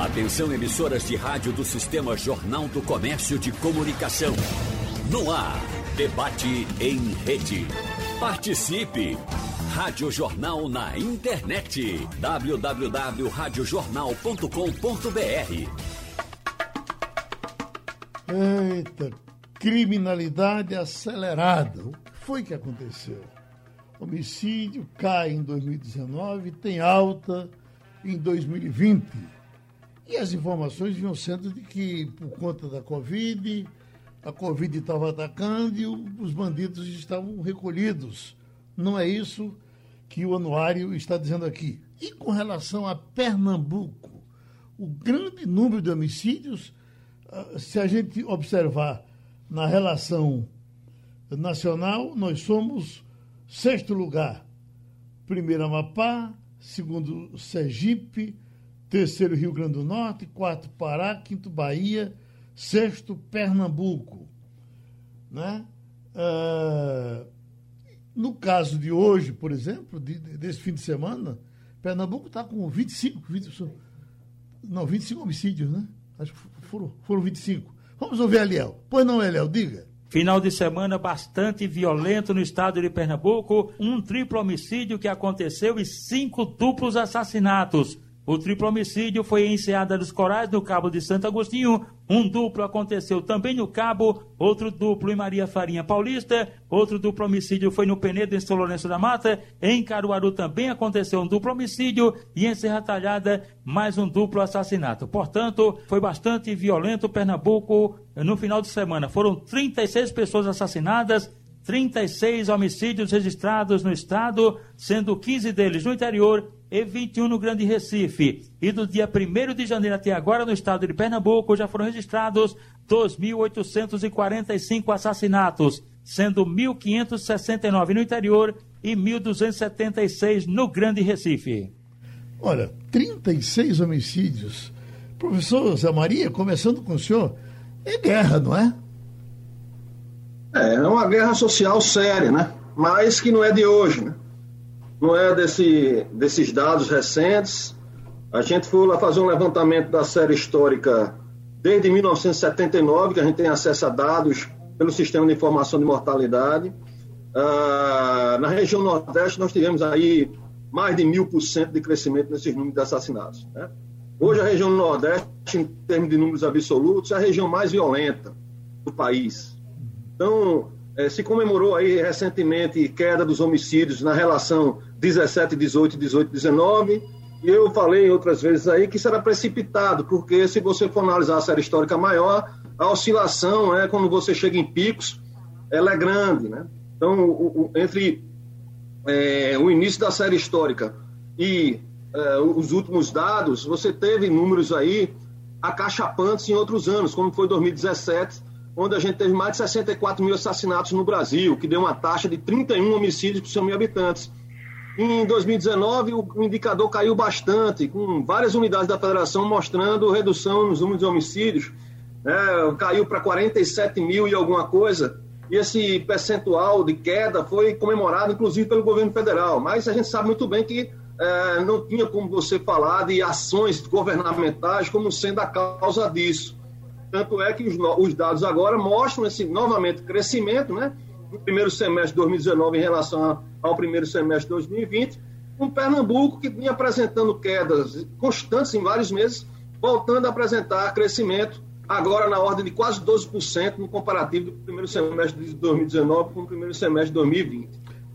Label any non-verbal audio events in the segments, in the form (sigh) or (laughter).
Atenção emissoras de rádio do Sistema Jornal do Comércio de Comunicação. No ar, debate em rede. Participe! Rádio Jornal na internet. www.radiojornal.com.br Eita, criminalidade acelerada. O que foi que aconteceu? Homicídio cai em 2019, tem alta em 2020. E as informações vinham sendo de que, por conta da Covid, a Covid estava atacando e os bandidos estavam recolhidos. Não é isso que o anuário está dizendo aqui. E com relação a Pernambuco, o grande número de homicídios, ah, se a gente observar na relação nacional, nós somos sexto lugar. Primeiro Amapá, segundo Sergipe, terceiro Rio Grande do Norte, quarto Pará, quinto Bahia, sexto Pernambuco. Né? Uh, no caso de hoje, por exemplo, de, desse fim de semana, Pernambuco está com 25, 20, não, 25 homicídios, né? Acho que foram, foram 25. Vamos ouvir Eliel. Pois não, Eliel, diga. Final de semana bastante violento no estado de Pernambuco, um triplo homicídio que aconteceu e cinco duplos assassinatos. O triplo homicídio foi em Enseada dos Corais, no Cabo de Santo Agostinho. Um duplo aconteceu também no Cabo, outro duplo em Maria Farinha Paulista, outro duplo homicídio foi no Penedo, em São Lourenço da Mata. Em Caruaru também aconteceu um duplo homicídio e em Serra Talhada mais um duplo assassinato. Portanto, foi bastante violento Pernambuco no final de semana. Foram 36 pessoas assassinadas, 36 homicídios registrados no estado, sendo 15 deles no interior e 21 no Grande Recife. E do dia 1 de janeiro até agora, no estado de Pernambuco, já foram registrados 2.845 assassinatos, sendo 1.569 no interior e 1.276 no Grande Recife. Olha, 36 homicídios. Professor Zé Maria, começando com o senhor, é guerra, não é? É, é uma guerra social séria, né? Mas que não é de hoje, né? Não é desse, desses dados recentes. A gente foi lá fazer um levantamento da série histórica desde 1979, que a gente tem acesso a dados pelo Sistema de Informação de Mortalidade. Ah, na região Nordeste, nós tivemos aí mais de mil por cento de crescimento nesses números de assassinatos. Né? Hoje, a região Nordeste, em termos de números absolutos, é a região mais violenta do país. Então, é, se comemorou aí recentemente queda dos homicídios na relação 17, 18, 18, 19. E eu falei outras vezes aí que isso era precipitado, porque se você for analisar a série histórica maior, a oscilação, é, quando você chega em picos, ela é grande. Né? Então, o, o, entre é, o início da série histórica e é, os últimos dados, você teve números aí acachapantes em outros anos, como foi 2017, onde a gente teve mais de 64 mil assassinatos no Brasil, que deu uma taxa de 31 homicídios por 100 mil habitantes. Em 2019, o indicador caiu bastante, com várias unidades da federação mostrando redução nos números de homicídios. Né? Caiu para 47 mil e alguma coisa. E esse percentual de queda foi comemorado, inclusive, pelo governo federal. Mas a gente sabe muito bem que é, não tinha como você falar de ações governamentais como sendo a causa disso. Tanto é que os, os dados agora mostram esse novamente crescimento, né? No primeiro semestre de 2019 em relação ao primeiro semestre de 2020, com Pernambuco que vinha apresentando quedas constantes em vários meses, voltando a apresentar crescimento agora na ordem de quase 12% no comparativo do primeiro semestre de 2019 com o primeiro semestre de 2020.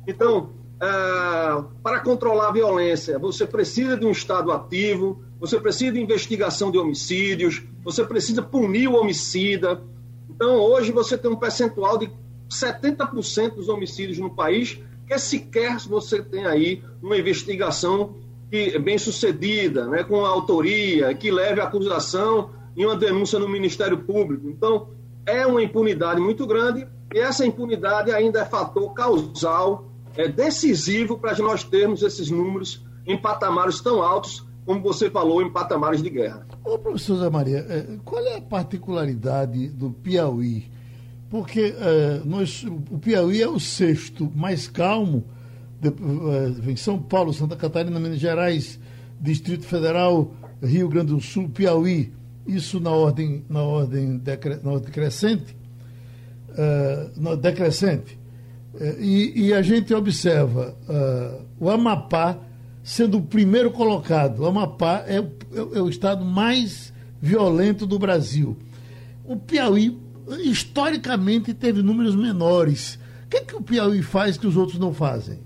Então, é, para controlar a violência, você precisa de um Estado ativo, você precisa de investigação de homicídios, você precisa punir o homicida. Então, hoje você tem um percentual de 70% dos homicídios no país que sequer você tem aí uma investigação que é bem sucedida, né, com autoria, que leve a acusação e uma denúncia no Ministério Público. Então, é uma impunidade muito grande e essa impunidade ainda é fator causal, é decisivo para nós termos esses números em patamares tão altos como você falou, em patamares de guerra. Ô, professor Zé Maria, é, qual é a particularidade do Piauí? Porque é, nós, o Piauí é o sexto mais calmo, de, é, São Paulo, Santa Catarina, Minas Gerais, Distrito Federal, Rio Grande do Sul, Piauí, isso na ordem, na ordem, decre, na ordem crescente, uh, decrescente. E, e, a gente observa o Amapá sendo o primeiro colocado. O Amapá é, é, é o estado mais violento do Brasil. O Piauí, historicamente, teve números menores. O que, é que o Piauí faz que os outros não fazem?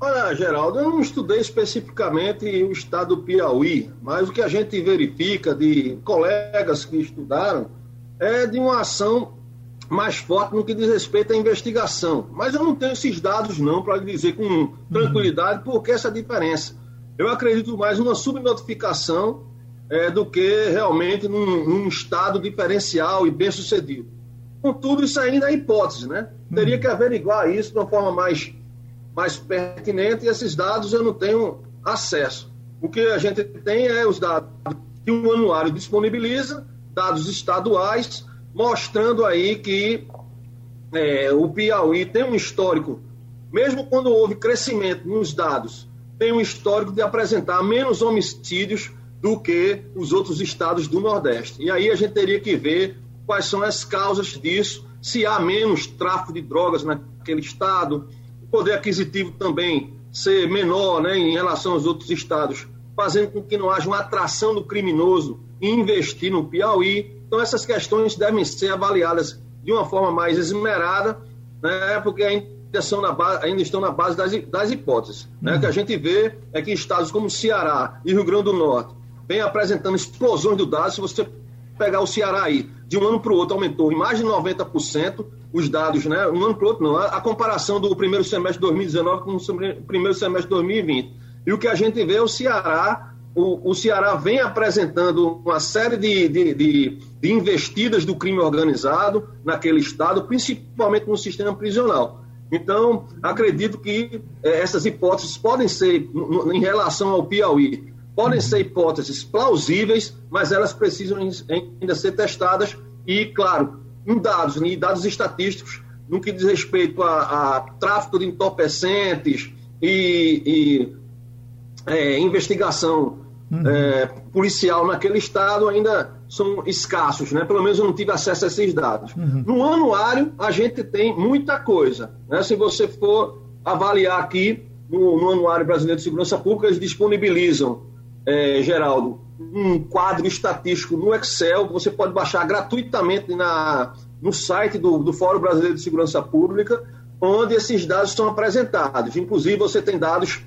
Olha, Geraldo, eu não estudei especificamente o estado do Piauí, mas o que a gente verifica de colegas que estudaram é de uma ação mais forte no que diz respeito à investigação. Mas eu não tenho esses dados não para dizer com tranquilidade por que essa diferença. Eu acredito mais numa subnotificação é, do que realmente num, num, estado diferencial e bem sucedido. Contudo, isso ainda é hipótese, né? Teria que averiguar isso de uma forma mais mais pertinente e esses dados eu não tenho acesso. O que a gente tem é os dados que o anuário disponibiliza, dados estaduais, mostrando aí que é, o Piauí tem um histórico, mesmo quando houve crescimento nos dados, tem um histórico de apresentar menos homicídios do que os outros estados do Nordeste. E aí a gente teria que ver quais são as causas disso, se há menos tráfico de drogas naquele estado, poder aquisitivo também ser menor né, em relação aos outros estados, fazendo com que não haja uma atração do criminoso investir no Piauí. Então, essas questões devem ser avaliadas de uma forma mais esmerada, né, porque ainda, são na base, ainda estão na base das, das hipóteses. Né? O que a gente vê é que estados como Ceará e Rio Grande do Norte vêm apresentando explosões do dado. Se você pegar o Ceará aí, de um ano para o outro aumentou em mais de 90%, os dados, né? Um ano para o outro, não. A, comparação do primeiro semestre de 2019 com o primeiro semestre de 2020. E o que a gente vê é o Ceará, o, o Ceará vem apresentando uma série de, de, de, de investidas do crime organizado naquele estado, principalmente no sistema prisional. Então, acredito que eh, essas hipóteses podem ser, em relação ao Piauí, podem ser hipóteses plausíveis, mas elas precisam ainda ser testadas e, claro, em dados, em dados estatísticos, no que diz respeito a, a tráfico de entorpecentes e, e é, investigação uhum. é, policial naquele estado ainda são escassos, né? Pelo menos eu não tive acesso a esses dados. Uhum. No anuário, a gente tem muita coisa. Né? Se você for avaliar aqui no, no Anuário Brasileiro de Segurança Pública, eles disponibilizam, é, Geraldo, um quadro estatístico no Excel você pode baixar gratuitamente na, no site do, do Fórum Brasileiro de Segurança Pública, onde esses dados são apresentados. Inclusive, você tem dados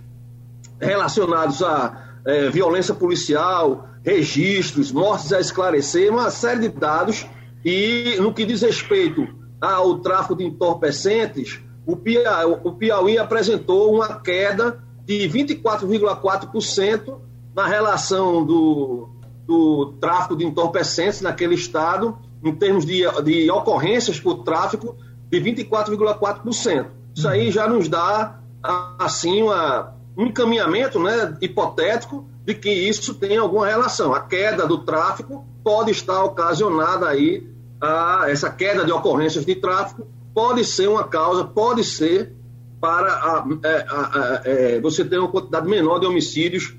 relacionados a é, violência policial, registros, mortes a esclarecer, uma série de dados. E no que diz respeito ao tráfico de entorpecentes, o Piauí, o Piauí apresentou uma queda de 24,4% na relação do, do tráfico de entorpecentes naquele estado, em termos de, de ocorrências por tráfico, de 24,4%. Isso aí já nos dá, assim, uma, um encaminhamento né, hipotético de que isso tem alguma relação. A queda do tráfico pode estar ocasionada aí, a, essa queda de ocorrências de tráfico pode ser uma causa, pode ser para a, é, a, é, você ter uma quantidade menor de homicídios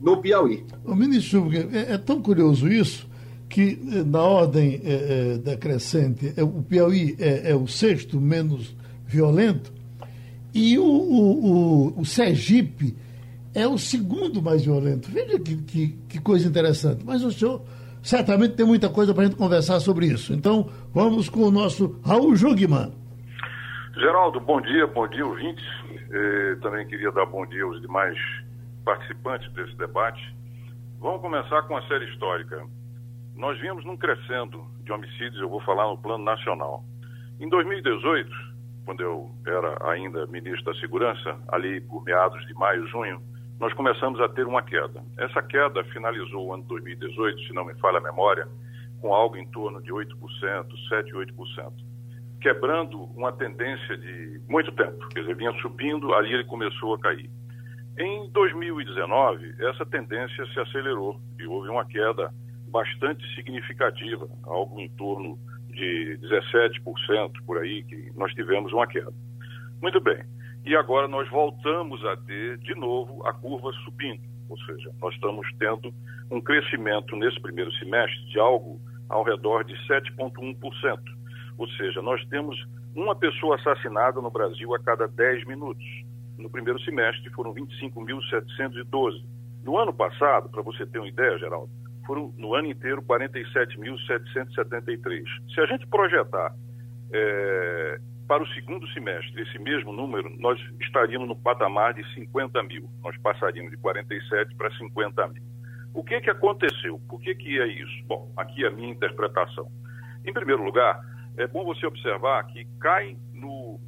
no Piauí. O ministro, é, é tão curioso isso que eh, na ordem é, é, decrescente o Piauí é, é, o sexto menos violento e o, o, o, o, Sergipe é o segundo mais violento. Veja que, que, que coisa interessante. Mas o senhor certamente tem muita coisa para a gente conversar sobre isso. Então vamos com o nosso Raul Jugman. Geraldo, bom dia, bom dia, ouvintes. Eh, também queria dar bom dia aos demais participantes desse debate. Vamos começar com a série histórica. Nós vimos num crescendo de homicídios, eu vou falar no plano nacional. Em 2018, quando eu era ainda ministro da Segurança, ali por meados de maio, junho, nós começamos a ter uma queda. Essa queda finalizou o ano 2018, se não me falha a memória, com algo em torno de 8%, 7%, 8%, quebrando uma tendência de muito tempo. Quer dizer, vinha subindo, ali ele começou a cair. Em 2019, essa tendência se acelerou e houve uma queda bastante significativa, algo em torno de 17% por aí, que nós tivemos uma queda. Muito bem. e agora nós voltamos a ter, de novo, a curva subindo. Ou seja, nós estamos tendo um crescimento nesse primeiro semestre de algo ao redor de 7,1%. Ou seja, nós temos uma pessoa assassinada no Brasil a cada 10 minutos. No primeiro semestre foram 25.712. No ano passado, para você ter uma ideia, Geraldo, foram no ano inteiro 47.773. Se a gente projetar é, para o segundo semestre esse mesmo número, nós estaríamos no patamar de 50 mil. Nós passaríamos de 47 para 50 mil. O que, que aconteceu? Por que, que é isso? Bom, aqui é a minha interpretação. Em primeiro lugar, é bom você observar que cai no,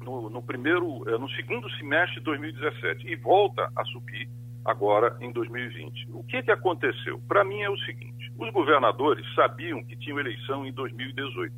no, no primeiro, é, no segundo semestre de 2017 e volta a subir agora em 2020. O que, que aconteceu? Para mim é o seguinte: os governadores sabiam que tinham eleição em 2018.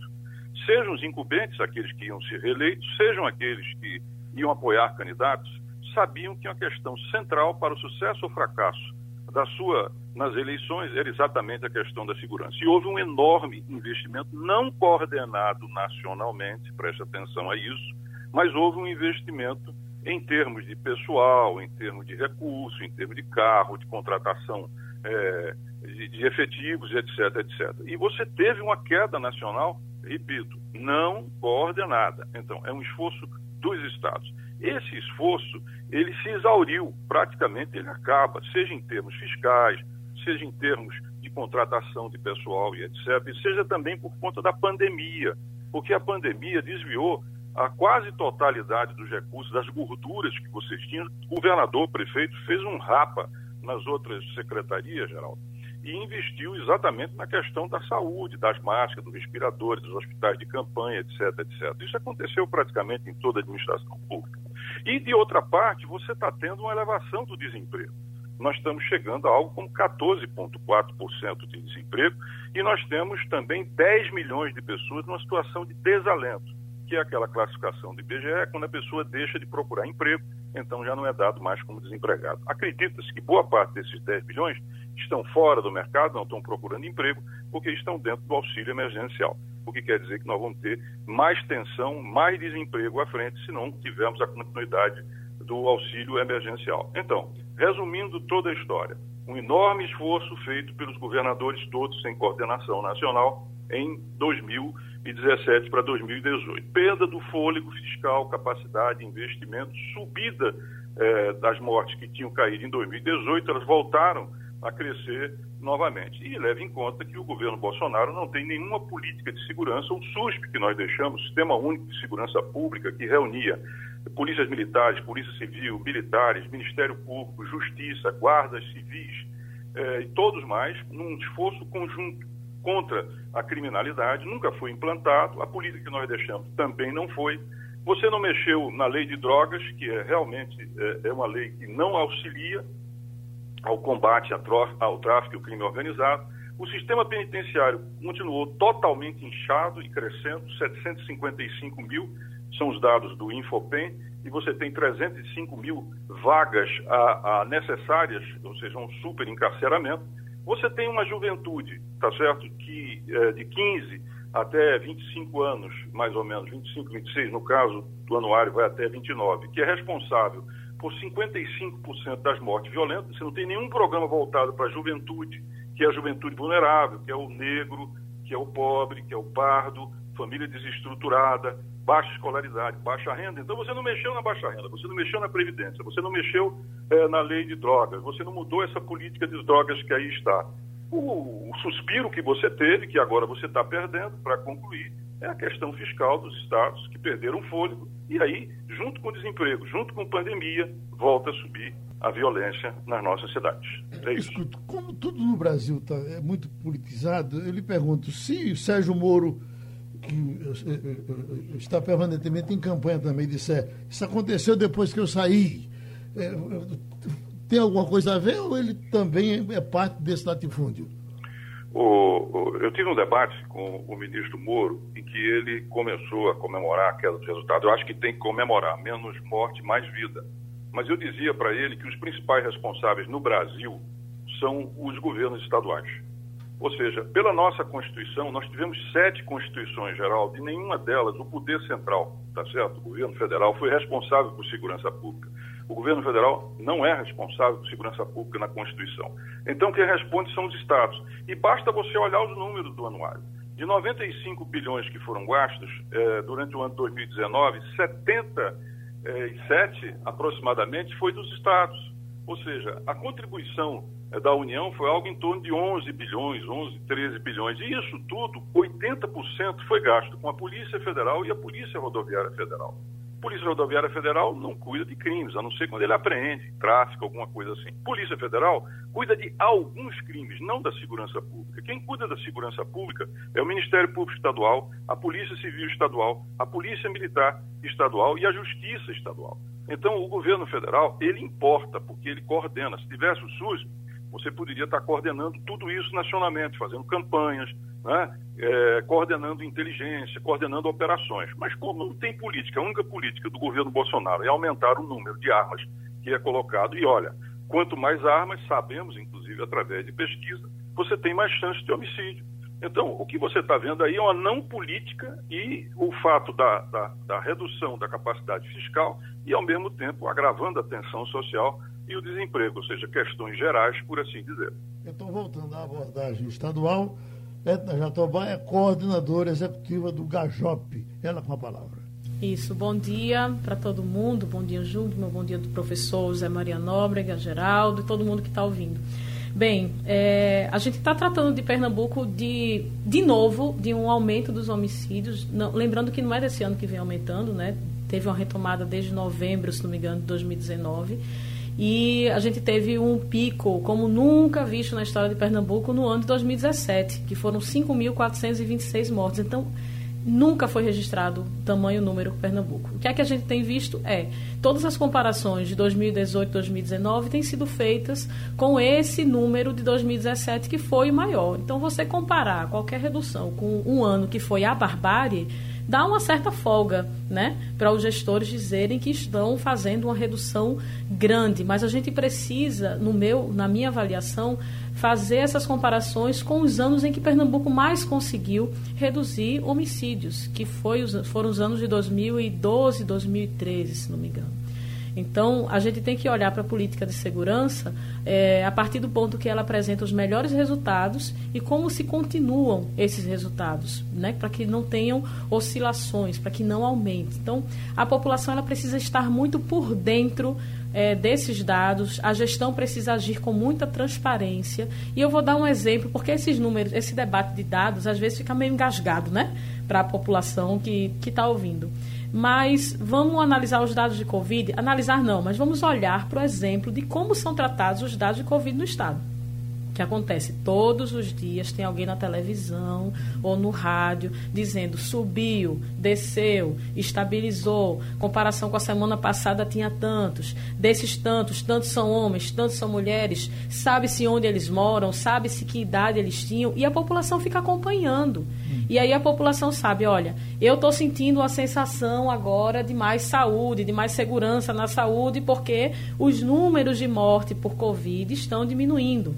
Sejam os incumbentes, aqueles que iam ser reeleitos, sejam aqueles que iam apoiar candidatos, sabiam que uma questão central para o sucesso ou fracasso da sua nas eleições era exatamente a questão da segurança. E houve um enorme investimento não coordenado nacionalmente, preste atenção a isso, mas houve um investimento em termos de pessoal, em termos de recurso, em termos de carro, de contratação é, de, de, efetivos, etc, etc. E você teve uma queda nacional, repito, não coordenada. Então, é um esforço dos estados. Esse esforço, ele se exauriu, praticamente ele acaba, seja em termos fiscais, seja em termos de contratação de pessoal e etc, e seja também por conta da pandemia, porque a pandemia desviou a quase totalidade dos recursos, das gorduras que vocês tinham, o governador, o prefeito, fez um rapa nas outras secretarias, Geraldo, e investiu exatamente na questão da saúde, das máscaras, dos respiradores, dos hospitais de campanha, etc, etc. Isso aconteceu praticamente em toda a administração pública. E, de outra parte, você está tendo uma elevação do desemprego. Nós estamos chegando a algo como 14,4% de desemprego e nós temos também 10 milhões de pessoas numa situação de desalento que é aquela classificação do IBGE, quando a pessoa deixa de procurar emprego, então já não é dado mais como desempregado. Acredita-se que boa parte desses 10 milhões estão fora do mercado, não estão procurando emprego, porque estão dentro do auxílio emergencial. O que quer dizer que nós vamos ter mais tensão, mais desemprego à frente, se não tivermos a continuidade do auxílio emergencial. Então, resumindo toda a história, um enorme esforço feito pelos governadores todos sem coordenação nacional em 2000 2017 para 2018. Perda do fôlego fiscal, capacidade, investimento, subida eh, das mortes que tinham caído em 2018, elas voltaram a crescer novamente. E leve em conta que o governo Bolsonaro não tem nenhuma política de segurança, o SUSP que nós deixamos, Sistema Único de Segurança Pública, que reunia polícias militares, polícia civil, militares, Ministério Público, Justiça, guardas civis eh, e todos mais, num esforço conjunto contra a criminalidade, nunca foi implantado, a política que nós deixamos também não foi. Você não mexeu na lei de drogas, que é realmente é, é uma lei que não auxilia ao combate ao tráfico e ao crime organizado. O sistema penitenciário continuou totalmente inchado e crescendo, 755 mil são os dados do Infopen, e você tem 305 mil vagas a, a necessárias, ou seja, um super encarceramento. Você tem uma juventude, tá certo, que é, de 15 até 25 anos, mais ou menos, 25, 26, no caso do anuário vai até 29, que é responsável por 55% das mortes violentas. Você não tem nenhum programa voltado para a juventude, que é a juventude vulnerável, que é o negro, que é o pobre, que é o pardo, família desestruturada, baixa escolaridade, baixa renda. Então você não mexeu na baixa renda, você não mexeu na Previdência, você não mexeu é, na lei de drogas, você não mudou essa política de drogas que aí está. O, o suspiro que você teve, que agora você está perdendo, para concluir, é a questão fiscal dos estados que perderam fôlego. E aí, junto com o desemprego, junto com pandemia, volta a subir a violência nas nossas cidades. É isso. Escuta, como tudo no Brasil tá, é muito politizado, eu lhe pergunto, se Sérgio Moro está permanentemente em campanha também, disser isso aconteceu depois que eu saí. É, tem alguma coisa a ver ou ele também é parte desse latifúndio? O, eu tive um debate com o ministro Moro em que ele começou a comemorar a queda dos resultados. Eu acho que tem que comemorar, menos morte, mais vida. Mas eu dizia para ele que os principais responsáveis no Brasil são os governos estaduais. Ou seja, pela nossa Constituição, nós tivemos sete constituições, Geraldo, e nenhuma delas o poder central, tá certo? O governo federal foi responsável por segurança pública. O governo federal não é responsável por segurança pública na Constituição. Então, quem responde são os estados. E basta você olhar os números do anuário. De 95 bilhões que foram gastos eh, durante o ano de 2019, 77 aproximadamente foi dos estados. Ou seja, a contribuição eh, da União foi algo em torno de 11 bilhões, 11, 13 bilhões. E isso tudo, 80% foi gasto com a Polícia Federal e a Polícia Rodoviária Federal. Polícia Rodoviária Federal não cuida de crimes, a não ser quando ele apreende tráfico, alguma coisa assim. Polícia Federal cuida de alguns crimes, não da segurança pública. Quem cuida da segurança pública é o Ministério Público Estadual, a Polícia Civil Estadual, a Polícia Militar Estadual e a Justiça Estadual. Então, o governo federal, ele importa, porque ele coordena. Se tivesse o SUS, você poderia estar coordenando tudo isso nacionalmente, fazendo campanhas, né? é, coordenando inteligência, coordenando operações. Mas como não tem política, a única política do governo Bolsonaro é aumentar o número de armas que é colocado. E olha, quanto mais armas, sabemos, inclusive através de pesquisa, você tem mais chance de homicídio. Então, o que você está vendo aí é uma não política e o fato da, da, da, redução da capacidade fiscal e, ao mesmo tempo, agravando a tensão social e o desemprego, ou seja, questões gerais, por assim dizer. Então, voltando à abordagem estadual, Edna Jatobá é coordenadora executiva do GAJOP. Ela com a palavra. Isso, bom dia para todo mundo, bom dia Júlio, bom dia do professor José Maria Nóbrega, Geraldo e todo mundo que está ouvindo. Bem, é, a gente está tratando de Pernambuco de, de novo, de um aumento dos homicídios, não, lembrando que não é desse ano que vem aumentando, né? Teve uma retomada desde novembro, se não me engano, de 2019 e a gente teve um pico como nunca visto na história de Pernambuco no ano de 2017, que foram 5.426 mortes. Então, nunca foi registrado tamanho número Pernambuco. O que é que a gente tem visto é todas as comparações de 2018 e 2019 têm sido feitas com esse número de 2017 que foi maior. Então você comparar qualquer redução com um ano que foi a barbárie dá uma certa folga, né, para os gestores dizerem que estão fazendo uma redução grande, mas a gente precisa, no meu, na minha avaliação, fazer essas comparações com os anos em que Pernambuco mais conseguiu reduzir homicídios, que foi, foram os anos de 2012, 2013, se não me engano. Então, a gente tem que olhar para a política de segurança é, a partir do ponto que ela apresenta os melhores resultados e como se continuam esses resultados, né? para que não tenham oscilações, para que não aumente. Então, a população ela precisa estar muito por dentro é, desses dados, a gestão precisa agir com muita transparência. E eu vou dar um exemplo, porque esses números, esse debate de dados, às vezes fica meio engasgado, né? Para a população que está ouvindo. Mas vamos analisar os dados de Covid? Analisar não, mas vamos olhar para o exemplo de como são tratados os dados de Covid no Estado que acontece todos os dias, tem alguém na televisão ou no rádio dizendo subiu, desceu, estabilizou, comparação com a semana passada tinha tantos, desses tantos, tantos são homens, tantos são mulheres, sabe-se onde eles moram, sabe-se que idade eles tinham, e a população fica acompanhando. Hum. E aí a população sabe, olha, eu estou sentindo uma sensação agora de mais saúde, de mais segurança na saúde, porque os números de morte por Covid estão diminuindo.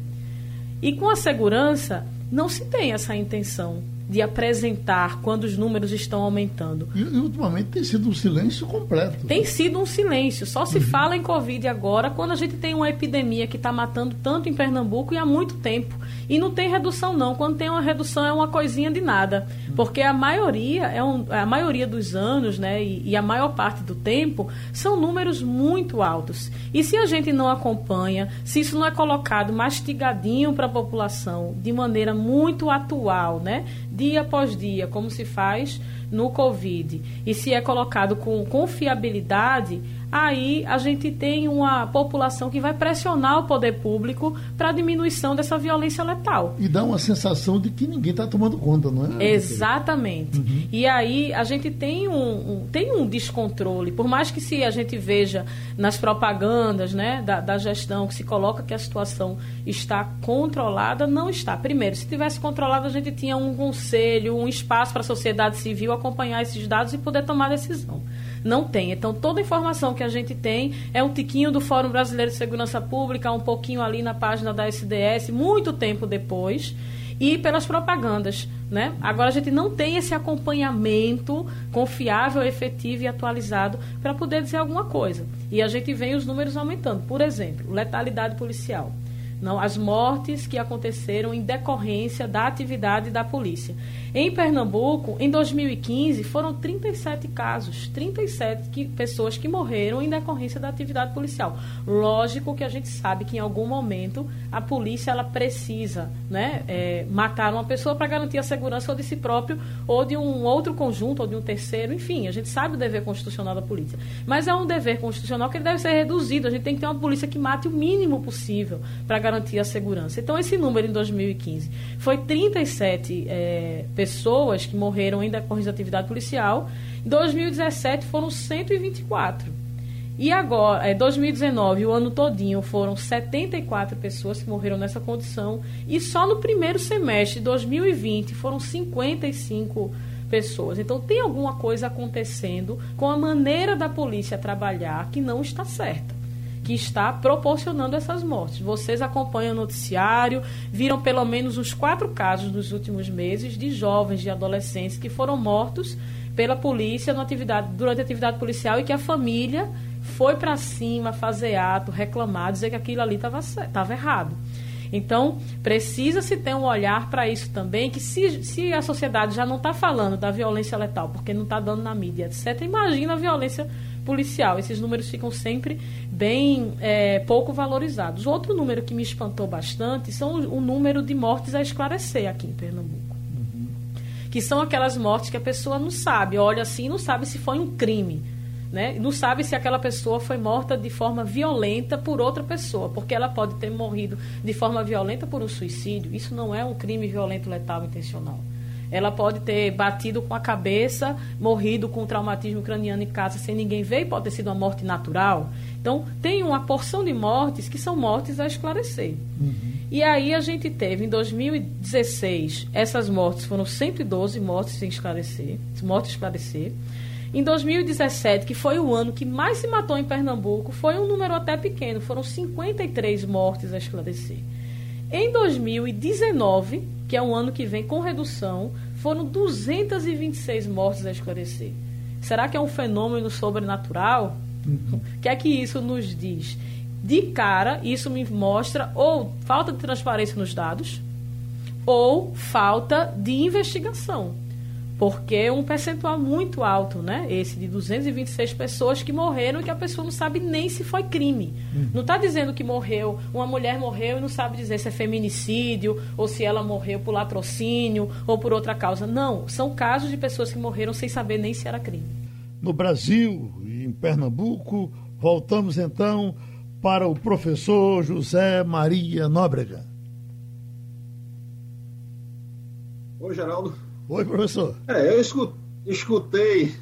E com a segurança, não se tem essa intenção de apresentar quando os números estão aumentando. E, e ultimamente tem sido um silêncio completo. Tem sido um silêncio. Só se uhum. fala em Covid agora quando a gente tem uma epidemia que está matando tanto em Pernambuco e há muito tempo. E não tem redução, não. Quando tem uma redução é uma coisinha de nada. Porque a maioria, é um, a maioria dos anos, né, e, e a maior parte do tempo, são números muito altos. E se a gente não acompanha, se isso não é colocado mastigadinho para a população, de maneira muito atual, né? Dia após dia, como se faz no Covid, e se é colocado com confiabilidade, aí a gente tem uma população que vai pressionar o poder público para a diminuição dessa violência letal. E dá uma sensação de que ninguém está tomando conta, não é? Exatamente. Uhum. E aí a gente tem um, um, tem um descontrole, por mais que se a gente veja nas propagandas né, da, da gestão que se coloca que a situação está controlada, não está. Primeiro, se tivesse controlado, a gente tinha um conselho, um espaço para a sociedade civil acompanhar esses dados e poder tomar decisão não tem. Então, toda a informação que a gente tem é um tiquinho do Fórum Brasileiro de Segurança Pública, um pouquinho ali na página da SDS, muito tempo depois. e pelas propagandas. Né? Agora a gente não tem esse acompanhamento confiável, efetivo e atualizado para poder dizer alguma coisa. E a gente vê os números aumentando. Por exemplo, letalidade policial não as mortes que aconteceram em decorrência da atividade da polícia. Em Pernambuco, em 2015, foram 37 casos, 37 que, pessoas que morreram em decorrência da atividade policial. Lógico que a gente sabe que em algum momento a polícia ela precisa né, é, matar uma pessoa para garantir a segurança ou de si próprio ou de um outro conjunto ou de um terceiro, enfim, a gente sabe o dever constitucional da polícia. Mas é um dever constitucional que ele deve ser reduzido. A gente tem que ter uma polícia que mate o mínimo possível para garantir a segurança. Então, esse número em 2015 foi 37 é, pessoas que morreram em decorrência da atividade policial. Em 2017 foram 124. E agora, é 2019, o ano todinho, foram 74 pessoas que morreram nessa condição. E só no primeiro semestre de 2020 foram 55 pessoas. Então tem alguma coisa acontecendo com a maneira da polícia trabalhar que não está certa que está proporcionando essas mortes. Vocês acompanham o noticiário, viram pelo menos uns quatro casos nos últimos meses de jovens, de adolescentes que foram mortos pela polícia atividade, durante a atividade policial e que a família foi para cima fazer ato, reclamar, dizer que aquilo ali estava errado. Então, precisa-se ter um olhar para isso também, que se, se a sociedade já não está falando da violência letal, porque não está dando na mídia, etc., imagina a violência policial. Esses números ficam sempre bem é, pouco valorizados. Outro número que me espantou bastante são o, o número de mortes a esclarecer aqui em Pernambuco. Uhum. Que são aquelas mortes que a pessoa não sabe, olha assim, não sabe se foi um crime. Né? Não sabe se aquela pessoa foi morta de forma violenta por outra pessoa, porque ela pode ter morrido de forma violenta por um suicídio. Isso não é um crime violento letal intencional. Ela pode ter batido com a cabeça, morrido com traumatismo craniano em casa sem ninguém ver, e pode ter sido uma morte natural. Então, tem uma porção de mortes que são mortes a esclarecer. Uhum. E aí a gente teve, em 2016, essas mortes foram 112 mortes sem esclarecer, mortes a esclarecer. Em 2017, que foi o ano que mais se matou em Pernambuco, foi um número até pequeno, foram 53 mortes a esclarecer. Em 2019, que é um ano que vem com redução, foram 226 mortes a esclarecer. Será que é um fenômeno sobrenatural? Uhum. O que é que isso nos diz? De cara, isso me mostra ou falta de transparência nos dados ou falta de investigação porque é um percentual muito alto, né? Esse de 226 pessoas que morreram e que a pessoa não sabe nem se foi crime. Uhum. Não está dizendo que morreu, uma mulher morreu e não sabe dizer se é feminicídio ou se ela morreu por latrocínio ou por outra causa. Não, são casos de pessoas que morreram sem saber nem se era crime. No Brasil e em Pernambuco, voltamos então para o professor José Maria Nóbrega. Oi, Geraldo. Oi, professor. É, eu escutei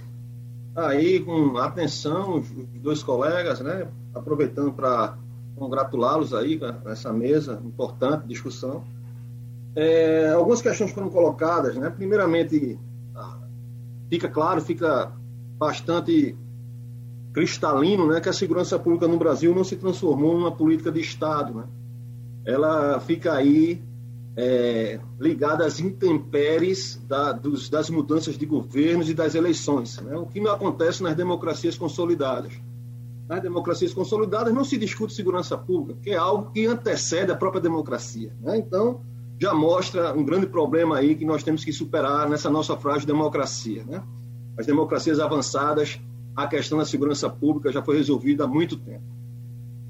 aí com atenção os dois colegas, né? Aproveitando para congratulá-los aí com essa mesa importante, discussão. É, algumas questões foram colocadas, né? Primeiramente, fica claro, fica bastante cristalino, né, que a segurança pública no Brasil não se transformou numa política de Estado, né? Ela fica aí é, ligada às intempéries da, dos, das mudanças de governos e das eleições. Né? O que não acontece nas democracias consolidadas. Nas democracias consolidadas não se discute segurança pública, que é algo que antecede a própria democracia. Né? Então, já mostra um grande problema aí que nós temos que superar nessa nossa frágil democracia. Né? As democracias avançadas, a questão da segurança pública já foi resolvida há muito tempo.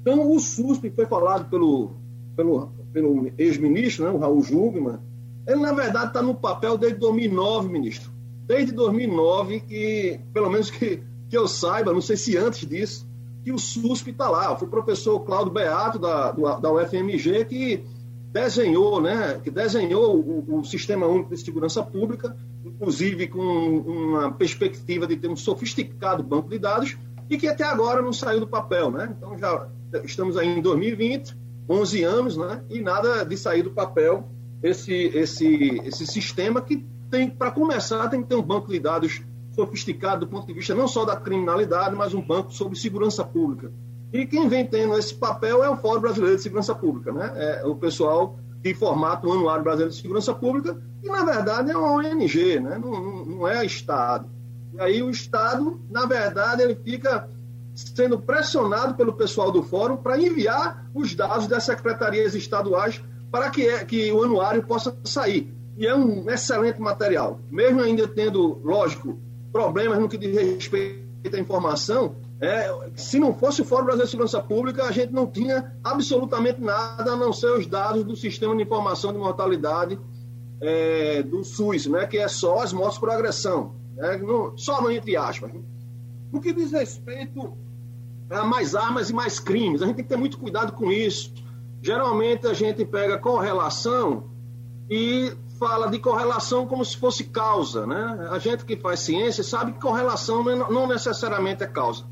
Então, o SUS, que foi falado pelo, pelo pelo ex-ministro, né, o Raul Jungmann, ele, na verdade, está no papel desde 2009, ministro. Desde 2009, que, pelo menos que, que eu saiba, não sei se antes disso, que o SUSP está lá. Foi o professor Cláudio Beato, da, da UFMG, que desenhou, né, que desenhou o, o, Sistema Único de Segurança Pública, inclusive com uma perspectiva de ter um sofisticado banco de dados, e que até agora não saiu do papel. Né? Então, já estamos aí em 2020, 11 anos, né? E nada de sair do papel esse, esse, esse sistema que tem, para começar, tem que ter um banco de dados sofisticado do ponto de vista não só da criminalidade, mas um banco sobre segurança pública. E quem vem tendo esse papel é o Fórum Brasileiro de Segurança Pública, né? É o pessoal de formato Anuário Brasileiro de Segurança Pública, que na verdade é uma ONG, né? não, não é Estado. E aí o Estado, na verdade, ele fica sendo pressionado pelo pessoal do fórum para enviar os dados das secretarias estaduais para que, é, que o anuário possa sair. E é um excelente material. Mesmo ainda tendo, lógico, problemas no que diz respeito à informação, é, se não fosse o Fórum Brasileiro de Segurança Pública, a gente não tinha absolutamente nada a não ser os dados do Sistema de Informação de Mortalidade é, do SUS, né, que é só as mortes por agressão. Né, no, só no entre aspas. No que diz respeito mais armas e mais crimes, a gente tem que ter muito cuidado com isso. Geralmente a gente pega correlação e fala de correlação como se fosse causa. Né? A gente que faz ciência sabe que correlação não necessariamente é causa.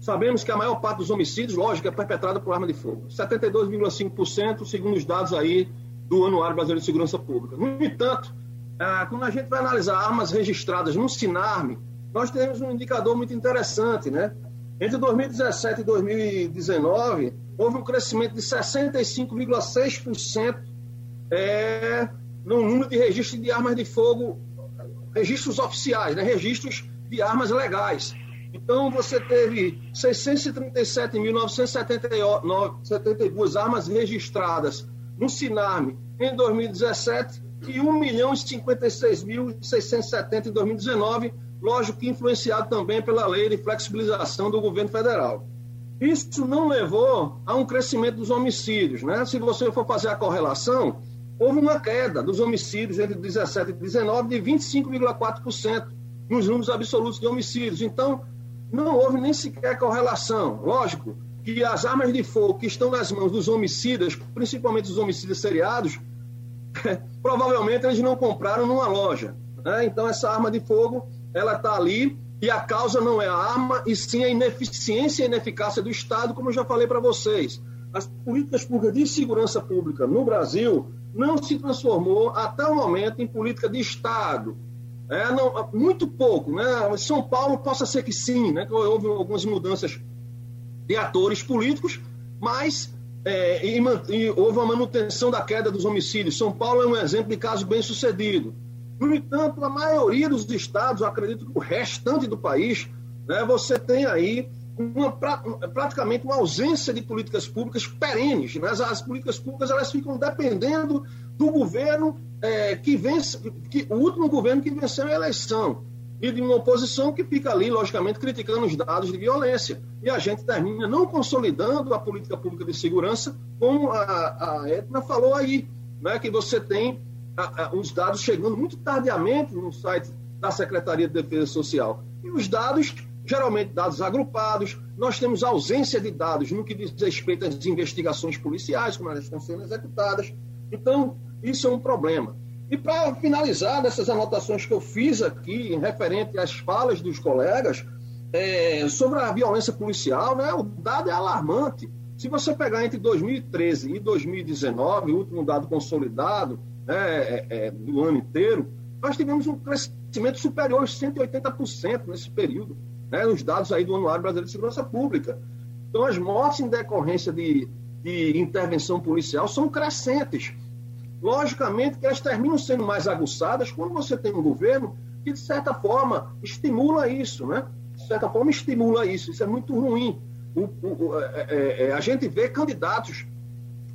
Sabemos que a maior parte dos homicídios, lógico, é perpetrada por arma de fogo. 72,5% segundo os dados aí do Anuário Brasileiro de Segurança Pública. No entanto, é, quando a gente vai analisar armas registradas no Sinarme, nós temos um indicador muito interessante, né? Entre 2017 e 2019, houve um crescimento de 65,6% é, no número de registros de armas de fogo, registros oficiais, né? registros de armas legais. Então, você teve 637.972 armas registradas no Sinarme em 2017 e 1.056.670 em 2019, lógico que influenciado também pela lei de flexibilização do governo federal. Isso não levou a um crescimento dos homicídios. Né? Se você for fazer a correlação, houve uma queda dos homicídios entre 17 e 19 de 25,4% nos números absolutos de homicídios. Então, não houve nem sequer correlação. Lógico que as armas de fogo que estão nas mãos dos homicidas, principalmente os homicidas seriados, (laughs) provavelmente eles não compraram numa loja. Né? Então essa arma de fogo ela está ali e a causa não é a arma e sim a ineficiência e ineficácia do Estado, como eu já falei para vocês. As políticas públicas de segurança pública no Brasil não se transformou até o momento em política de Estado. É, não, muito pouco, né? São Paulo possa ser que sim, né? Houve algumas mudanças de atores políticos, mas é, e, e houve a manutenção da queda dos homicídios. São Paulo é um exemplo de caso bem sucedido. No entanto, a maioria dos estados, acredito que o restante do país, né, você tem aí uma, praticamente uma ausência de políticas públicas perenes. Né? As, as políticas públicas elas ficam dependendo do governo é, que vence, que, o último governo que venceu a eleição, e de uma oposição que fica ali, logicamente, criticando os dados de violência. E a gente termina não consolidando a política pública de segurança, como a, a Edna falou aí, né, que você tem os dados chegando muito tardiamente no site da Secretaria de Defesa Social. E os dados, geralmente dados agrupados, nós temos ausência de dados no que diz respeito às investigações policiais, como elas estão sendo executadas. Então, isso é um problema. E para finalizar dessas anotações que eu fiz aqui, referente às falas dos colegas, é, sobre a violência policial, né, o dado é alarmante. Se você pegar entre 2013 e 2019, o último dado consolidado é, é, do ano inteiro, nós tivemos um crescimento superior aos 180% nesse período, né, nos dados aí do Anuário Brasileiro de Segurança Pública. Então, as mortes em decorrência de, de intervenção policial são crescentes. Logicamente que elas terminam sendo mais aguçadas quando você tem um governo que, de certa forma, estimula isso, né? De certa forma, estimula isso. Isso é muito ruim. O, o, é, é, é, a gente vê candidatos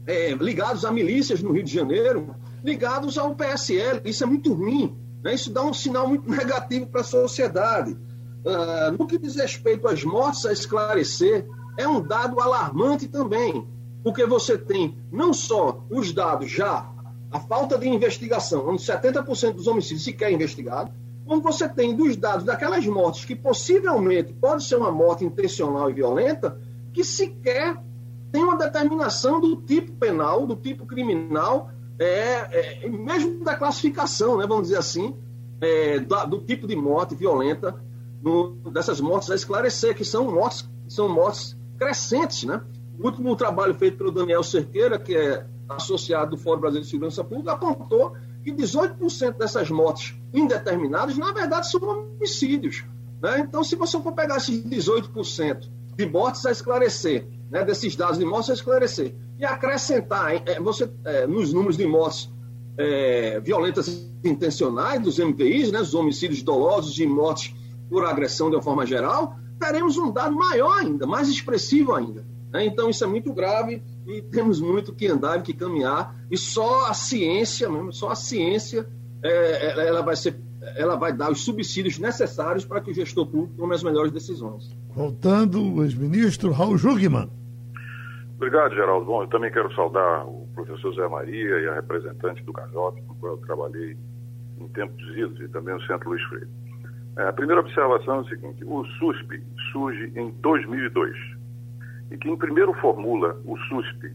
é, ligados a milícias no Rio de Janeiro, ligados ao PSL. Isso é muito ruim. Né? Isso dá um sinal muito negativo para a sociedade. Uh, no que diz respeito às mortes a esclarecer, é um dado alarmante também, porque você tem não só os dados já a falta de investigação, onde 70% dos homicídios sequer é investigado, quando você tem dos dados daquelas mortes que possivelmente pode ser uma morte intencional e violenta, que sequer tem uma determinação do tipo penal, do tipo criminal, é, é mesmo da classificação, né, vamos dizer assim, é, do, tipo de morte violenta, no, dessas mortes a esclarecer, que são mortes, são mortes crescentes. Né? O último trabalho feito pelo Daniel Cerqueira, que é associado do Fórum Brasileiro de Segurança Pública, apontou que 18% dessas mortes indeterminadas, na verdade, são homicídios. Né? Então, se você for pegar esses 18% de mortes a esclarecer, né, desses dados de mortes a esclarecer, e acrescentar é, você, é, nos números de mortes é, violentas intencionais dos MPIs, né, dos homicídios dolosos e mortes por agressão de uma forma geral, teremos um dado maior ainda, mais expressivo ainda. Né? Então, isso é muito grave e temos muito que andar e que caminhar. E só a ciência, mesmo, só a ciência, é, ela vai ser ela vai dar os subsídios necessários para que o gestor público tome as melhores decisões. Voltando, ex-ministro Raul Jugman. Obrigado, Geraldo. Bom, eu também quero saudar o professor Zé Maria e a representante do CAJOP, com qual eu trabalhei em tempos idos, e também o Centro Luiz Freire. É, a primeira observação é o seguinte: o SUSP surge em 2002 e quem primeiro formula o SUSP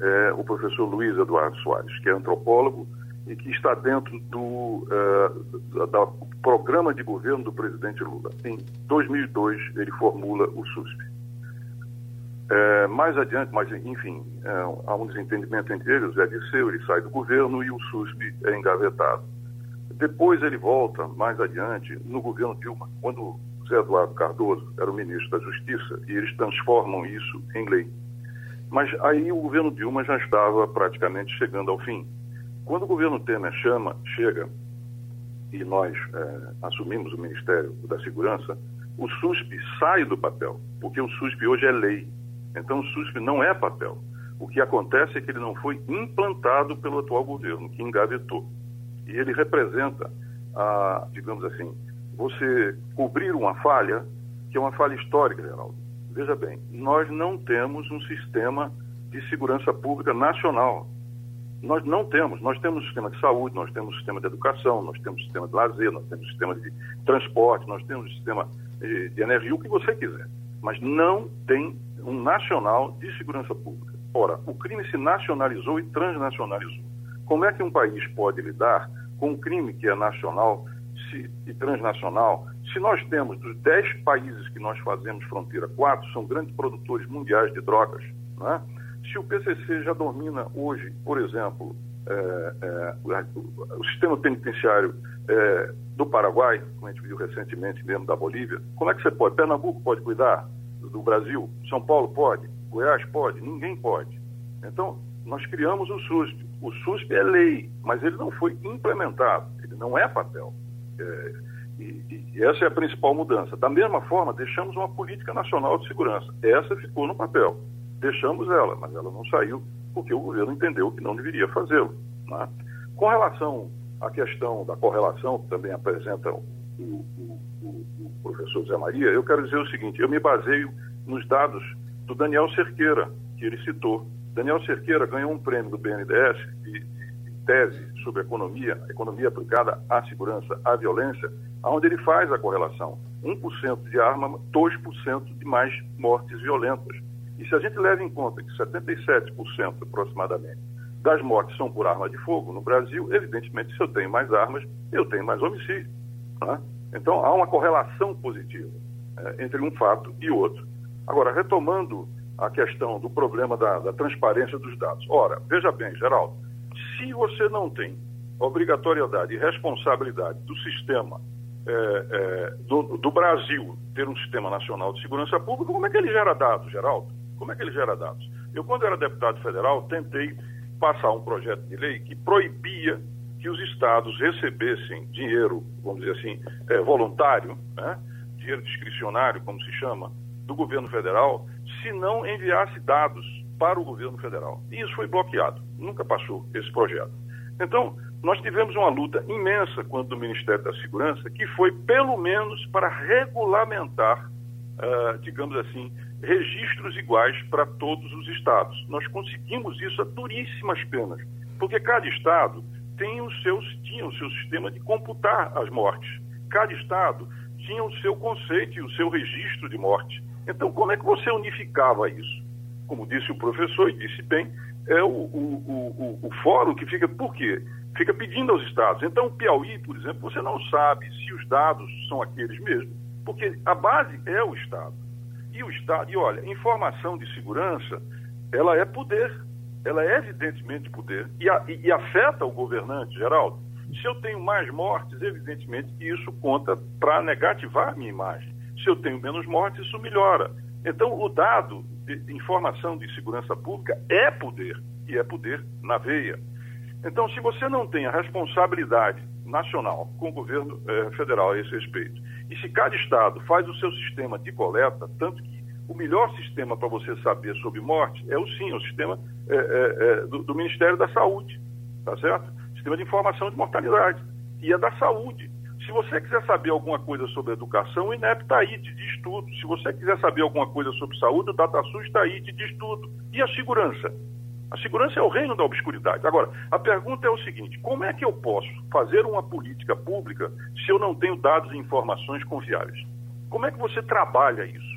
é o professor Luiz Eduardo Soares, que é antropólogo e que está dentro do, uh, da, programa de governo do presidente Lula. Em 2002, ele formula o SUSP. É, mais adiante, mas enfim, é, há um desentendimento entre eles, o Zé ele sai do governo e o SUSP é engavetado. Depois ele volta, mais adiante, no governo Dilma, quando Zé Eduardo Cardoso era o ministro da Justiça, e eles transformam isso em lei. Mas aí o governo Dilma já estava praticamente chegando ao fim. Quando o governo Temer chama, chega, e nós é, assumimos o Ministério da Segurança, o SUSP sai do papel, porque o SUSP hoje é lei. Então o SUSP não é papel. O que acontece é que ele não foi implantado pelo atual governo, que engavetou. E ele representa, a, digamos assim, você cobrir uma falha, que é uma falha histórica, Geraldo. Veja bem, nós não temos um sistema de segurança pública nacional. Nós não temos. Nós temos sistema de saúde, nós temos sistema de educação, nós temos sistema de lazer, nós temos sistema de transporte, nós temos sistema de energia, o que você quiser. Mas não tem um nacional de segurança pública. Ora, o crime se nacionalizou e transnacionalizou. Como é que um país pode lidar com um crime que é nacional se, e transnacional se nós temos dos 10 países que nós fazemos fronteira, quatro são grandes produtores mundiais de drogas, não é? Se o PCC já domina hoje, por exemplo, é, é, o sistema penitenciário é, do Paraguai, como a gente viu recentemente mesmo da Bolívia, como é que você pode? Pernambuco pode cuidar do Brasil? São Paulo pode? Goiás pode? Ninguém pode. Então, nós criamos o SUSP. O SUSP é lei, mas ele não foi implementado, ele não é papel. É, e, e essa é a principal mudança. Da mesma forma, deixamos uma política nacional de segurança. Essa ficou no papel deixamos ela, mas ela não saiu porque o governo entendeu que não deveria fazê-lo. Né? Com relação à questão da correlação, que também apresenta o, o, professor Zé Maria, eu quero dizer o seguinte: eu me baseio nos dados do Daniel Cerqueira, que ele citou. Daniel Cerqueira ganhou um prêmio do BNDES de, tese sobre economia, economia aplicada à segurança, à violência, onde ele faz a correlação. 1% de arma, 2% de mais mortes violentas. E se a gente leva em conta que 77% aproximadamente das mortes são por arma de fogo no Brasil, evidentemente, se eu tenho mais armas, eu tenho mais homicídio. Né? Então, há uma correlação positiva é, entre um fato e outro. Agora, retomando a questão do problema da, da transparência dos dados. Ora, veja bem, Geraldo, se você não tem obrigatoriedade e responsabilidade do sistema é, é, do, do, Brasil ter um sistema nacional de segurança pública, como é que ele gera dados, Geraldo? Como é que ele gera dados? Eu, quando era deputado federal, tentei passar um projeto de lei que proibia que os estados recebessem dinheiro, vamos dizer assim, é, voluntário, né? dinheiro discricionário, como se chama, do governo federal, se não enviasse dados para o governo federal. E isso foi bloqueado. Nunca passou esse projeto. Então, nós tivemos uma luta imensa quanto do Ministério da Segurança, que foi pelo menos para regulamentar, uh, digamos assim, registros iguais para todos os estados. Nós conseguimos isso a duríssimas penas, porque cada estado tem o seu, tinha o seu sistema de computar as mortes. Cada estado tinha o seu conceito e o seu registro de morte. Então, como é que você unificava isso? Como disse o professor e disse bem, é o, o, o, o fórum que fica, por quê? Fica pedindo aos estados. Então, o Piauí, por exemplo, você não sabe se os dados são aqueles mesmos, porque a base é o estado. E o Estado, e olha, informação de segurança, ela é poder, ela é evidentemente poder, e, a, e, e afeta o governante, Geraldo. Se eu tenho mais mortes, evidentemente que isso conta para negativar minha imagem. Se eu tenho menos mortes, isso melhora. Então, o dado informação de segurança pública é poder, e é poder na veia. Então, se você não tem a responsabilidade nacional com o governo eh, federal a esse respeito, e se cada estado faz o seu sistema de coleta, tanto que o melhor sistema para você saber sobre morte é o sim, é o sistema é, é, do, do, Ministério da Saúde, tá certo? Sistema de informação de mortalidade. E é da saúde. Se você quiser saber alguma coisa sobre educação, o INEP está aí, te diz tudo. Se você quiser saber alguma coisa sobre saúde, o DataSUS está aí, te diz tudo. E a segurança? A segurança é o reino da obscuridade. Agora, a pergunta é o seguinte: como é que eu posso fazer uma política pública se eu não tenho dados e informações confiáveis? Como é que você trabalha isso?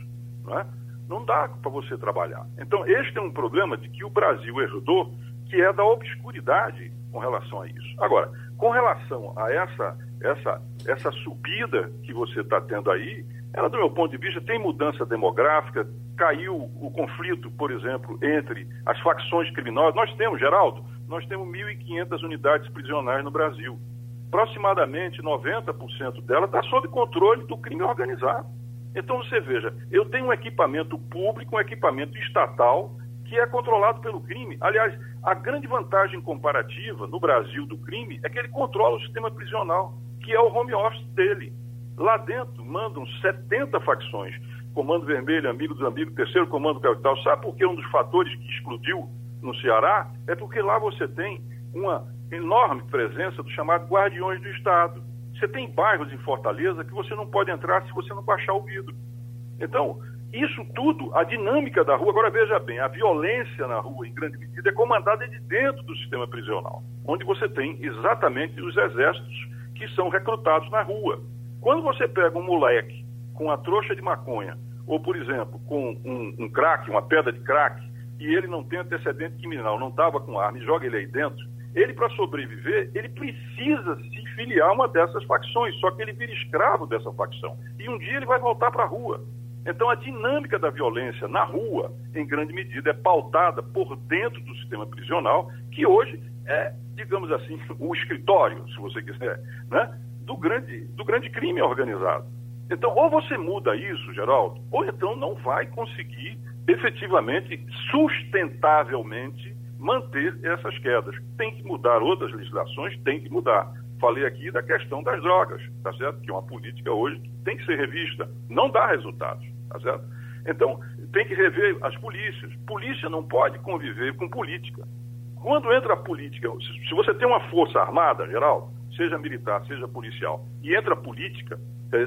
Não, é? não dá para você trabalhar. Então, este é um problema de que o Brasil herdou, que é da obscuridade com relação a isso. Agora, com relação a essa, essa, essa subida que você está tendo aí, ela, do meu ponto de vista, tem mudança demográfica, caiu o conflito, por exemplo, entre as facções criminosas. Nós temos, Geraldo, nós temos 1.500 unidades prisionais no Brasil. Aproximadamente 90% dela está sob controle do crime organizado. Então você veja, eu tenho um equipamento público, um equipamento estatal que é controlado pelo crime. Aliás, a grande vantagem comparativa no Brasil do crime é que ele controla o sistema prisional, que é o home office dele. Lá dentro mandam 70 facções. Comando Vermelho, Amigo dos Amigos, Terceiro Comando Capital. Sabe por que um dos fatores que explodiu no Ceará? É porque lá você tem uma enorme presença dos chamados guardiões do Estado. Você tem bairros em Fortaleza que você não pode entrar se você não baixar o vidro. Então, isso tudo, a dinâmica da rua, agora veja bem, a violência na rua, em grande medida, é comandada de dentro do sistema prisional, onde você tem exatamente os exércitos que são recrutados na rua. Quando você pega um moleque com a trouxa de maconha, ou, por exemplo, com um, um crack, uma pedra de crack, e ele não tem antecedente criminal, não estava com arma e joga ele aí dentro, ele, para sobreviver, ele precisa se filiar a uma dessas facções, só que ele vira escravo dessa facção. E um dia ele vai voltar para a rua. Então, a dinâmica da violência na rua, em grande medida, é pautada por dentro do sistema prisional, que hoje é, digamos assim, o (laughs) escritório, se você quiser, né, do, grande, do grande crime organizado. Então, ou você muda isso, Geraldo, ou então não vai conseguir efetivamente, sustentavelmente, manter essas quedas. Tem que mudar outras legislações, tem que mudar. Falei aqui da questão das drogas, tá certo? Que é uma política hoje que tem que ser revista. Não dá resultados, tá certo? Então, tem que rever as polícias. Polícia não pode conviver com política. Quando entra a política, se você tem uma força armada, geral, seja militar, seja policial, e entra a política,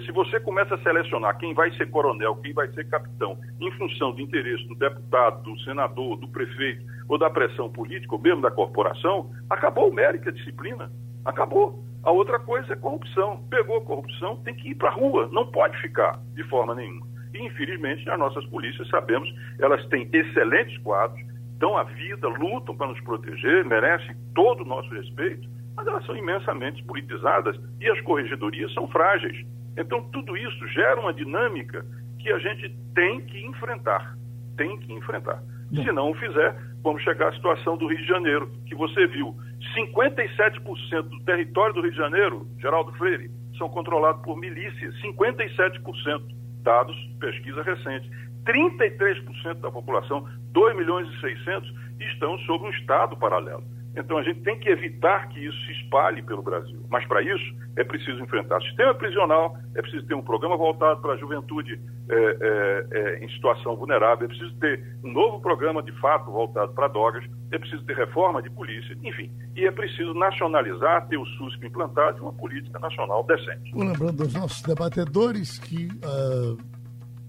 se você começa a selecionar quem vai ser coronel, quem vai ser capitão, em função do interesse do deputado, do senador, do prefeito, ou da pressão política, ou mesmo da corporação, acabou o mérito, a disciplina. Acabou. A outra coisa é corrupção. Pegou corrupção, tem que ir para a rua, não pode ficar de forma nenhuma. E, infelizmente, as nossas polícias, sabemos, elas têm excelentes quadros, dão a vida, lutam para nos proteger, merecem todo o nosso respeito, mas elas são imensamente politizadas e as corregedorias são frágeis. Então, tudo isso gera uma dinâmica que a gente tem que enfrentar. Tem que enfrentar. Se não o fizer, vamos chegar à situação do Rio de Janeiro, que você viu. 57% do território do Rio de Janeiro, Geraldo Freire, são controlados por milícias. 57%. Dados, pesquisa recente. 33% da população, 2 milhões e 600, estão sob um Estado paralelo. Então a gente tem que evitar que isso se espalhe pelo Brasil. Mas para isso é preciso enfrentar o sistema prisional, é preciso ter um programa voltado para a juventude é, é, é, em situação vulnerável, é preciso ter um novo programa de fato voltado para drogas, é preciso ter reforma de polícia, enfim. E é preciso nacionalizar, ter o SUS implantado e uma política nacional decente. Lembrando aos nossos debatedores que uh,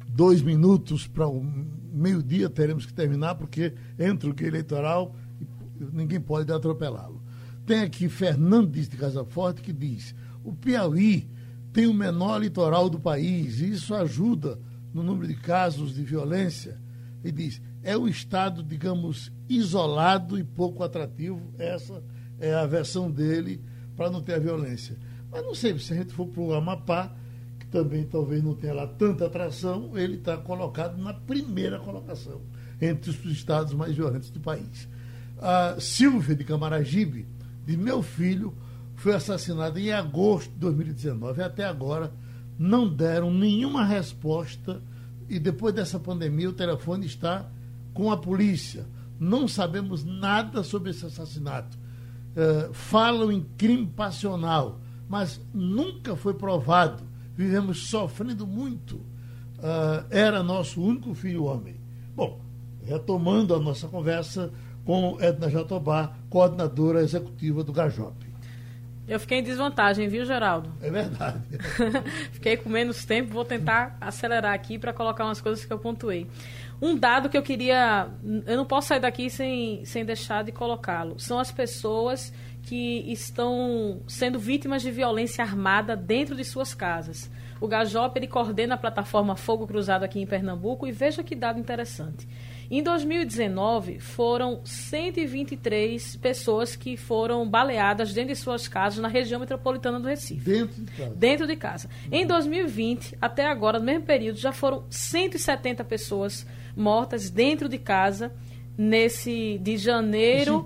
dois minutos para o meio-dia teremos que terminar, porque entra o que eleitoral ninguém pode atropelá-lo. Tem aqui Fernandes de Casaforte que diz: o Piauí tem o menor litoral do país e isso ajuda no número de casos de violência. E diz: é um estado, digamos, isolado e pouco atrativo. Essa é a versão dele para não ter a violência. Mas não sei, se a gente for para o Amapá, que também talvez não tenha lá tanta atração, ele está colocado na primeira colocação entre os estados mais violentos do país a Silvia de Camaragibe, de meu filho, foi assassinada em agosto de 2019. Até agora não deram nenhuma resposta e depois dessa pandemia o telefone está com a polícia. Não sabemos nada sobre esse assassinato. Uh, falam em crime passional, mas nunca foi provado. Vivemos sofrendo muito. Uh, era nosso único filho homem. Bom, retomando a nossa conversa com Edna Jatobá, coordenadora executiva do Gajop. Eu fiquei em desvantagem, viu, Geraldo? É verdade. (laughs) fiquei com menos tempo, vou tentar acelerar aqui para colocar umas coisas que eu pontuei. Um dado que eu queria. Eu não posso sair daqui sem, sem deixar de colocá-lo. São as pessoas que estão sendo vítimas de violência armada dentro de suas casas. O Gajop ele coordena a plataforma Fogo Cruzado aqui em Pernambuco e veja que dado interessante. Em 2019, foram 123 pessoas que foram baleadas dentro de suas casas na região metropolitana do Recife. Dentro de casa. Dentro de casa. Em 2020, até agora, no mesmo período, já foram 170 pessoas mortas dentro de casa nesse de janeiro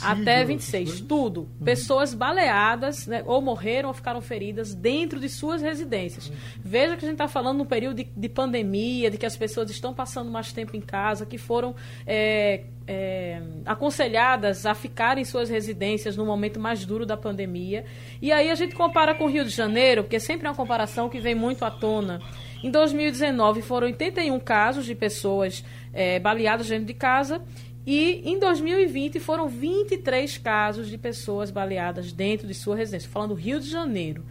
até 26, tudo. Uhum. Pessoas baleadas, né, ou morreram ou ficaram feridas dentro de suas residências. Uhum. Veja que a gente está falando no período de, de, pandemia, de que as pessoas estão passando mais tempo em casa, que foram é, é, aconselhadas a ficar em suas residências no momento mais duro da pandemia. E aí a gente compara com o Rio de Janeiro, porque sempre é uma comparação que vem muito à tona. Em 2019 foram 81 casos de pessoas é, baleadas dentro de casa e em 2020 foram 23 casos de pessoas baleadas dentro de sua residência, falando do Rio de Janeiro.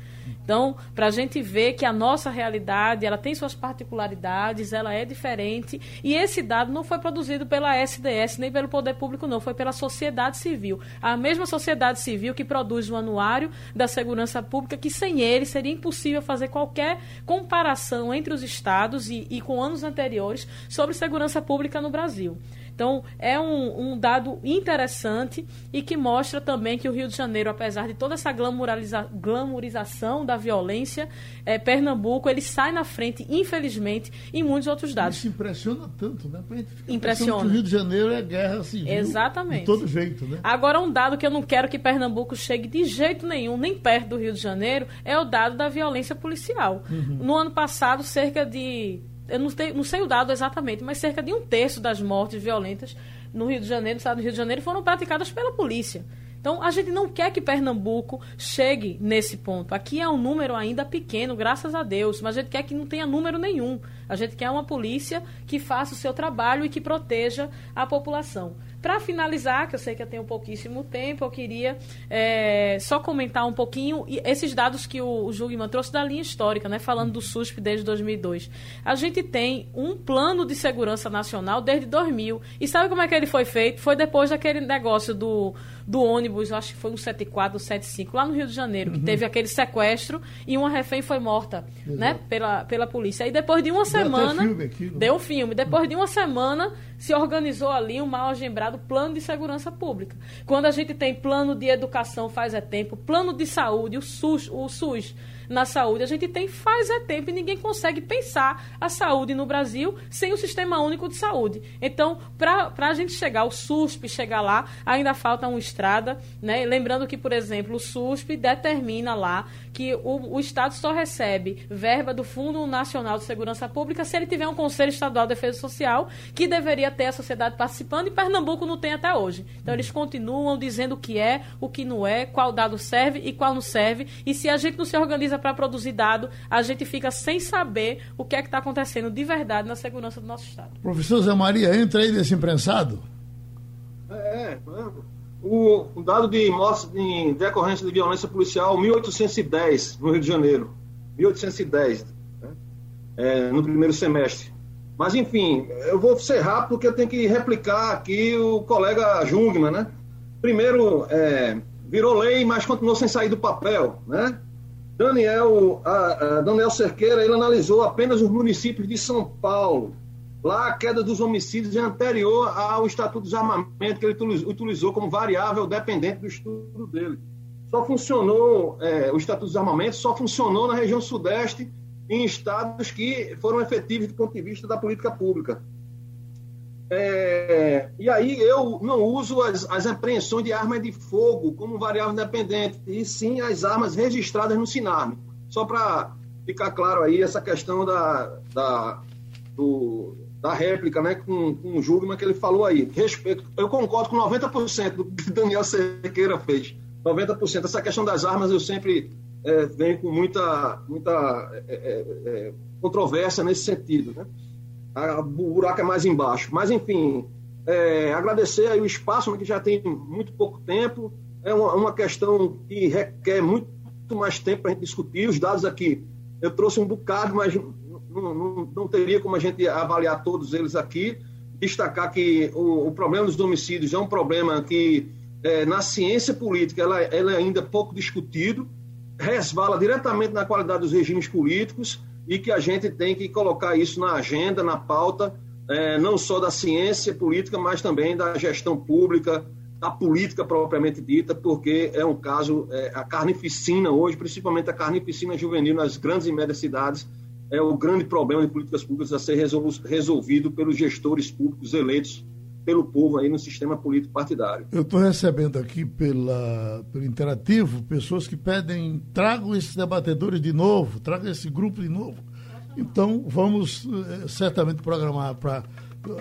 Então, para a gente ver que a nossa realidade, ela tem suas particularidades, ela é diferente, e esse dado não foi produzido pela SDS nem pelo poder público, não, foi pela sociedade civil. A mesma sociedade civil que produz o anuário da segurança pública, que sem ele seria impossível fazer qualquer comparação entre os estados e, e com anos anteriores sobre segurança pública no Brasil. Então, é um, um, dado interessante e que mostra também que o Rio de Janeiro, apesar de toda essa glamoriza, glamorização da violência, é, Pernambuco, ele sai na frente, infelizmente, em muitos outros dados. Isso impressiona tanto, né? Impressiona. Que o Rio de Janeiro é guerra civil. Exatamente. De todo jeito, né? Agora, um dado que eu não quero que Pernambuco chegue de jeito nenhum, nem perto do Rio de Janeiro, é o dado da violência policial. Uhum. No ano passado, cerca de eu não, tenho, não sei o dado exatamente, mas cerca de um terço das mortes violentas no Rio de Janeiro, no estado do Rio de Janeiro, foram praticadas pela polícia. Então, a gente não quer que Pernambuco chegue nesse ponto. Aqui é um número ainda pequeno, graças a Deus, mas a gente quer que não tenha número nenhum. A gente quer uma polícia que faça o seu trabalho e que proteja a população. Para finalizar, que eu sei que eu tenho pouquíssimo tempo, eu queria é, só comentar um pouquinho esses dados que o, o Jugman trouxe da linha histórica, né, falando do SUSP desde 2002. A gente tem um plano de segurança nacional desde 2000. E sabe como é que ele foi feito? Foi depois daquele negócio do, do ônibus, acho que foi um 74, 75, lá no Rio de Janeiro, que uhum. teve aquele sequestro e uma refém foi morta né, pela, pela polícia. E depois de uma semana. Filme aqui, deu um filme. Depois de uma semana se organizou ali um mal agembrado plano de segurança pública. Quando a gente tem plano de educação faz é tempo, plano de saúde, o SUS, o SUS na saúde. A gente tem faz é tempo e ninguém consegue pensar a saúde no Brasil sem o Sistema Único de Saúde. Então, para a gente chegar, o SUSP chegar lá, ainda falta uma estrada. Né? Lembrando que, por exemplo, o SUSP determina lá que o, o Estado só recebe verba do Fundo Nacional de Segurança Pública se ele tiver um Conselho Estadual de Defesa Social, que deveria ter a sociedade participando, e Pernambuco não tem até hoje. Então, eles continuam dizendo o que é, o que não é, qual dado serve e qual não serve. E se a gente não se organiza para produzir dado, a gente fica sem saber o que é que está acontecendo de verdade na segurança do nosso Estado. Professor Zé Maria, entra aí nesse imprensado. É, é o, dado de mortes de decorrência de violência policial, 1810, no Rio de Janeiro. 1810, né? é, no primeiro semestre. Mas, enfim, eu vou ser rápido porque eu tenho que replicar aqui o colega Jungmann, né? Primeiro, é, virou lei, mas continuou sem sair do papel, né? Daniel, a, a Daniel Cerqueira, ele analisou apenas os municípios de São Paulo. Lá a queda dos homicídios é anterior ao Estatuto de Armamento, que ele utilizou como variável dependente do estudo dele. Só funcionou, é, o Estatuto de Armamento só funcionou na região Sudeste, em estados que foram efetivos do ponto de vista da política pública. É, e aí eu não uso as, as apreensões de armas de fogo como variável independente, e sim as armas registradas no SINARME. Só para ficar claro aí essa questão da, da, do, da réplica né, com, com o Júlio, que ele falou aí. Respeito, eu concordo com 90% do que Daniel Cerqueira fez. 90%. Essa questão das armas eu sempre é, venho com muita, muita é, é, é controvérsia nesse sentido. Né? A, o buraco é mais embaixo. Mas, enfim, é, agradecer aí o espaço, que já tem muito pouco tempo. É uma, uma questão que requer muito mais tempo para a gente discutir. Os dados aqui, eu trouxe um bocado, mas não, não, não teria como a gente avaliar todos eles aqui. Destacar que o, o problema dos homicídios é um problema que, é, na ciência política, ela, ela é ainda pouco discutido, resvala diretamente na qualidade dos regimes políticos e que a gente tem que colocar isso na agenda, na pauta, é, não só da ciência política, mas também da gestão pública, da política propriamente dita, porque é um caso, é, a carnificina hoje, principalmente a carnificina juvenil nas grandes e médias cidades, é o grande problema de políticas públicas a ser resolvido pelos gestores públicos eleitos pelo povo aí no sistema político partidário. Eu estou recebendo aqui pela, pelo Interativo pessoas que pedem tragam esses debatedores de novo, tragam esse grupo de novo. Então, vamos eh, certamente programar para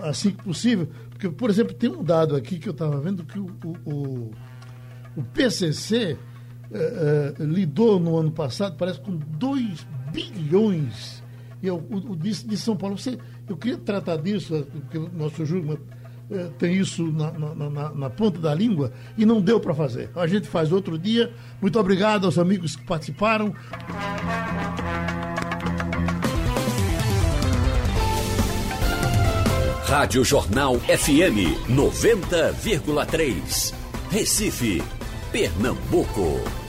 assim que possível. Porque, por exemplo, tem um dado aqui que eu estava vendo que o, o, o PCC eh, eh, lidou no ano passado, parece, com 2 bilhões eu, o, o de, de, São Paulo. Você, eu queria tratar disso, eh, porque o nosso Júlio é, tem isso na, na, na, na, ponta da língua e não deu para fazer. A gente faz outro dia. Muito obrigado aos amigos que participaram. Rádio Jornal FM 90,3. Recife, Pernambuco.